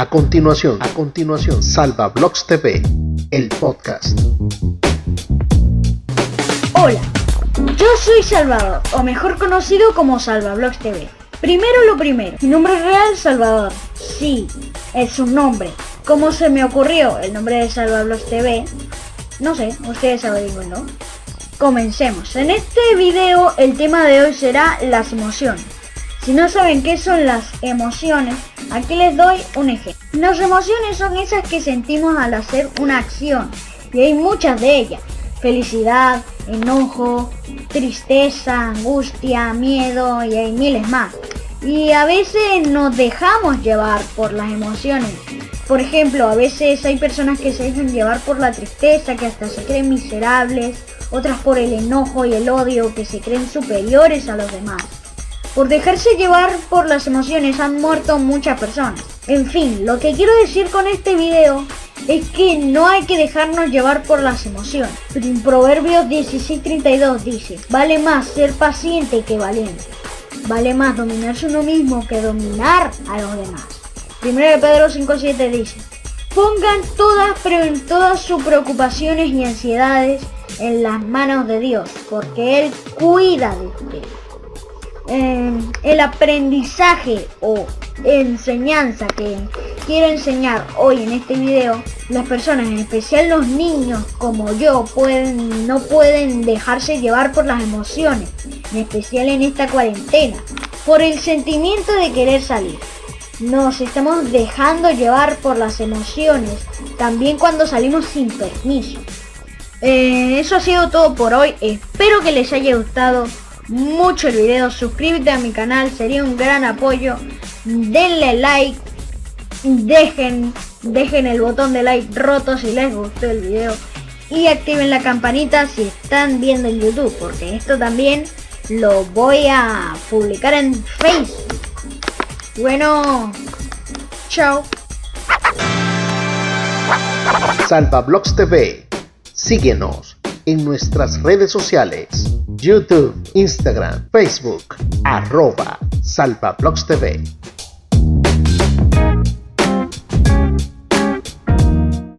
A continuación, a continuación, Salva TV, el podcast. Hola, yo soy Salvador, o mejor conocido como Salvablogs TV. Primero lo primero, mi nombre es real Salvador. Sí, es un nombre. ¿Cómo se me ocurrió el nombre de Salvablogs TV? No sé, ustedes saben, ¿no? Comencemos. En este video el tema de hoy será las emociones. Si no saben qué son las emociones, aquí les doy un ejemplo. Las emociones son esas que sentimos al hacer una acción y hay muchas de ellas. Felicidad, enojo, tristeza, angustia, miedo y hay miles más. Y a veces nos dejamos llevar por las emociones. Por ejemplo, a veces hay personas que se dejan llevar por la tristeza, que hasta se creen miserables, otras por el enojo y el odio, que se creen superiores a los demás. Por dejarse llevar por las emociones han muerto muchas personas. En fin, lo que quiero decir con este video es que no hay que dejarnos llevar por las emociones. Proverbios 16:32 dice, vale más ser paciente que valiente. Vale más dominarse uno mismo que dominar a los demás. Primero de Pedro 5:7 dice, pongan todas, todas sus preocupaciones y ansiedades en las manos de Dios, porque Él cuida de ustedes. Eh, el aprendizaje o enseñanza que quiero enseñar hoy en este video, las personas, en especial los niños como yo, pueden, no pueden dejarse llevar por las emociones, en especial en esta cuarentena, por el sentimiento de querer salir. Nos estamos dejando llevar por las emociones, también cuando salimos sin permiso. Eh, eso ha sido todo por hoy, espero que les haya gustado mucho el video, suscríbete a mi canal, sería un gran apoyo, denle like, dejen, dejen el botón de like roto si les gustó el video y activen la campanita si están viendo en YouTube, porque esto también lo voy a publicar en Facebook. Bueno, chao. Salva Blogs TV. Síguenos en nuestras redes sociales. YouTube, Instagram, Facebook, arroba TV.